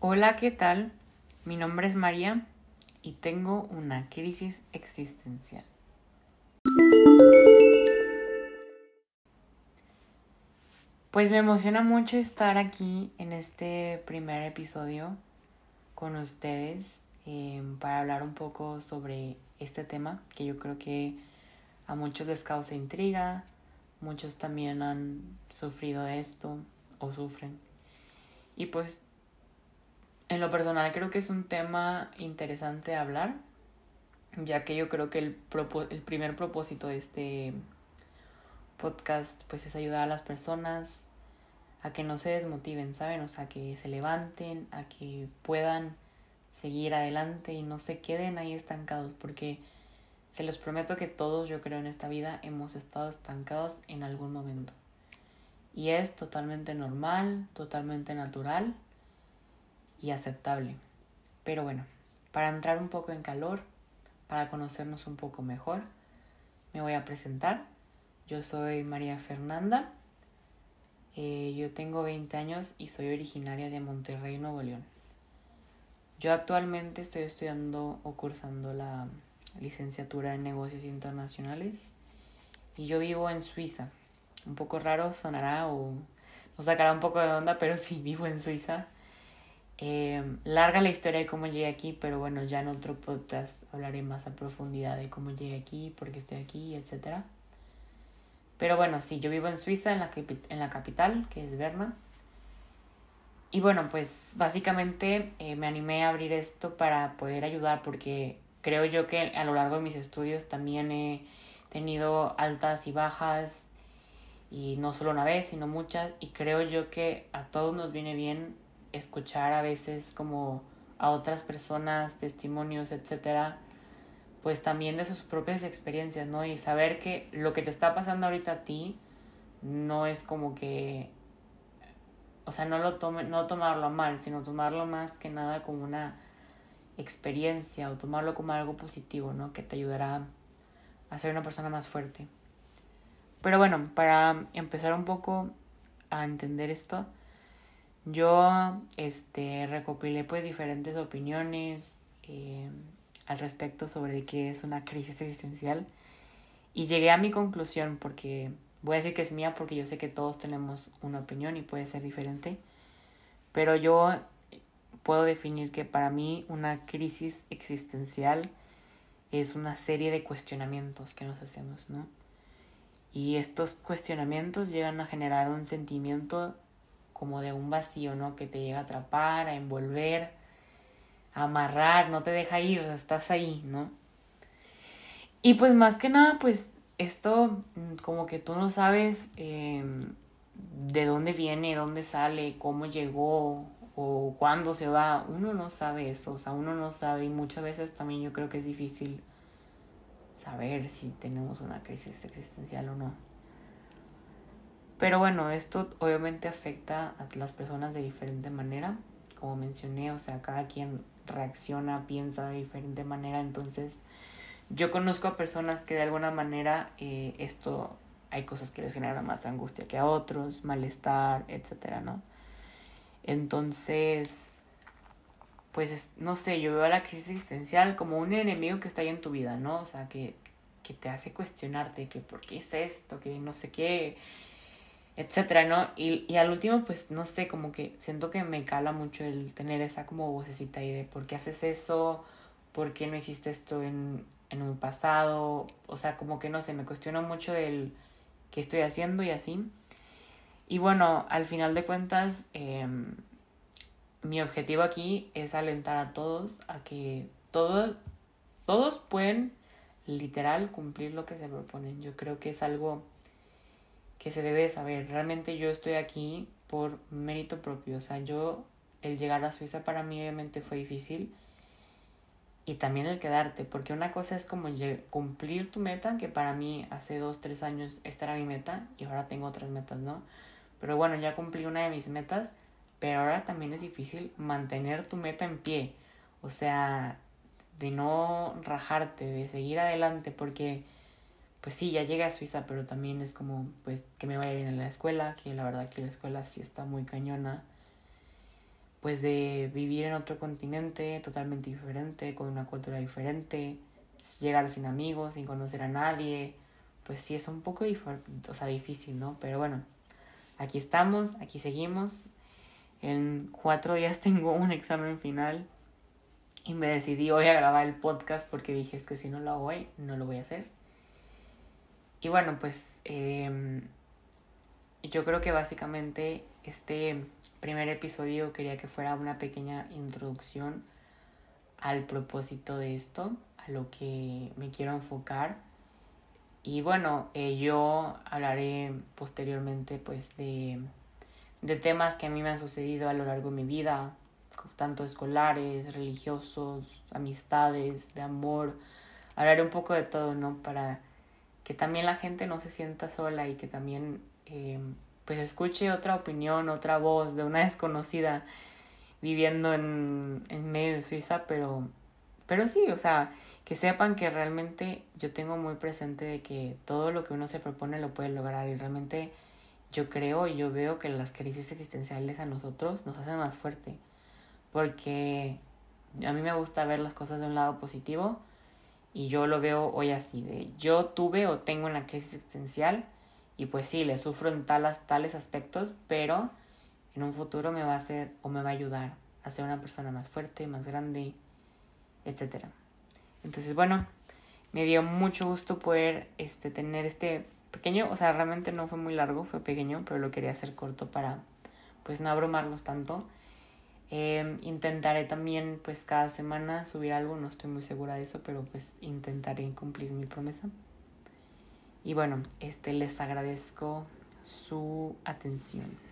Hola, ¿qué tal? Mi nombre es María y tengo una crisis existencial. Pues me emociona mucho estar aquí en este primer episodio con ustedes eh, para hablar un poco sobre este tema que yo creo que a muchos les causa intriga, muchos también han sufrido esto o sufren. Y pues en lo personal creo que es un tema interesante hablar, ya que yo creo que el, el primer propósito de este podcast pues es ayudar a las personas a que no se desmotiven, ¿saben? O sea, que se levanten, a que puedan seguir adelante y no se queden ahí estancados, porque se los prometo que todos, yo creo, en esta vida hemos estado estancados en algún momento. Y es totalmente normal, totalmente natural y aceptable. Pero bueno, para entrar un poco en calor, para conocernos un poco mejor, me voy a presentar. Yo soy María Fernanda. Eh, yo tengo 20 años y soy originaria de Monterrey, Nuevo León. Yo actualmente estoy estudiando o cursando la licenciatura en negocios internacionales y yo vivo en Suiza. Un poco raro sonará o nos sacará un poco de onda, pero sí, vivo en Suiza. Eh, larga la historia de cómo llegué aquí, pero bueno, ya en otro podcast hablaré más a profundidad de cómo llegué aquí, por qué estoy aquí, etc. Pero bueno, sí, yo vivo en Suiza, en la, en la capital, que es Berna. Y bueno, pues básicamente eh, me animé a abrir esto para poder ayudar porque creo yo que a lo largo de mis estudios también he tenido altas y bajas y no solo una vez, sino muchas y creo yo que a todos nos viene bien escuchar a veces como a otras personas, testimonios, etcétera, pues también de sus propias experiencias, ¿no? Y saber que lo que te está pasando ahorita a ti no es como que o sea, no lo tome, no tomarlo mal, sino tomarlo más que nada como una experiencia o tomarlo como algo positivo, ¿no? Que te ayudará a ser una persona más fuerte. Pero bueno, para empezar un poco a entender esto, yo este, recopilé pues diferentes opiniones eh, al respecto sobre qué es una crisis existencial y llegué a mi conclusión porque voy a decir que es mía porque yo sé que todos tenemos una opinión y puede ser diferente, pero yo puedo definir que para mí una crisis existencial es una serie de cuestionamientos que nos hacemos, ¿no? Y estos cuestionamientos llegan a generar un sentimiento como de un vacío, ¿no? Que te llega a atrapar, a envolver, a amarrar, no te deja ir, estás ahí, ¿no? Y pues más que nada, pues esto mm, como que tú no sabes em, de dónde viene, dónde sale, cómo llegó, o cuándo se va, uno no sabe eso, o sea, uno no sabe y muchas veces también yo creo que es difícil saber si tenemos una crisis existencial o no. Pero bueno, esto obviamente afecta a las personas de diferente manera, como mencioné, o sea, cada quien reacciona, piensa de diferente manera, entonces yo conozco a personas que de alguna manera eh, esto hay cosas que les generan más angustia que a otros, malestar, etcétera, ¿no? Entonces, pues no sé, yo veo a la crisis existencial como un enemigo que está ahí en tu vida, ¿no? O sea, que, que te hace cuestionarte que por qué es esto, que no sé qué, etcétera, ¿no? Y, y al último, pues no sé, como que siento que me cala mucho el tener esa como vocecita ahí de por qué haces eso, por qué no hiciste esto en, en un pasado, o sea, como que no sé, me cuestiono mucho el qué estoy haciendo y así. Y bueno, al final de cuentas, em, mi objetivo aquí es alentar a todos a que todos, todos pueden literal cumplir lo que se proponen. Yo creo que es algo que se debe saber. Realmente yo estoy aquí por mérito propio. O sea, yo, el llegar a Suiza para mí obviamente fue difícil. Y también el quedarte, porque una cosa es como cumplir tu meta, que para mí hace dos, tres años esta era mi meta y ahora tengo otras metas, ¿no? Pero bueno, ya cumplí una de mis metas, pero ahora también es difícil mantener tu meta en pie. O sea, de no rajarte, de seguir adelante, porque pues sí, ya llegué a Suiza, pero también es como, pues, que me vaya bien en la escuela, que la verdad que la escuela sí está muy cañona. pues de vivir en otro continente totalmente diferente, con una cultura diferente, llegar sin amigos, sin conocer a nadie, pues sí es un poco o sea, difícil, ¿no? Pero bueno, aquí estamos, aquí seguimos. En cuatro días tengo un examen final y me decidí hoy a grabar el podcast porque dije es que si no lo hago hoy, no lo voy a hacer. Y bueno, pues eh, yo creo que básicamente este primer episodio quería que fuera una pequeña introducción al propósito de esto, a lo que me quiero enfocar. Y bueno, eh, yo hablaré posteriormente pues de, de temas que a mí me han sucedido a lo largo de mi vida, tanto escolares, religiosos, amistades, de amor. Hablaré un poco de todo, ¿no? Para que también la gente no se sienta sola y que también eh, pues escuche otra opinión, otra voz de una desconocida viviendo en, en medio de Suiza, pero, pero sí, o sea, que sepan que realmente yo tengo muy presente de que todo lo que uno se propone lo puede lograr y realmente yo creo y yo veo que las crisis existenciales a nosotros nos hacen más fuerte porque a mí me gusta ver las cosas de un lado positivo y yo lo veo hoy así de yo tuve o tengo una crisis existencial y pues sí, le sufro en tales, tales aspectos, pero en un futuro me va a hacer o me va a ayudar a ser una persona más fuerte, más grande, etc. Entonces, bueno, me dio mucho gusto poder este, tener este pequeño, o sea, realmente no fue muy largo, fue pequeño, pero lo quería hacer corto para pues no abrumarlos tanto. Em, intentaré también pues cada semana subir algo, no estoy muy segura de eso, pero pues intentaré cumplir mi promesa. Y bueno, este les agradezco su atención.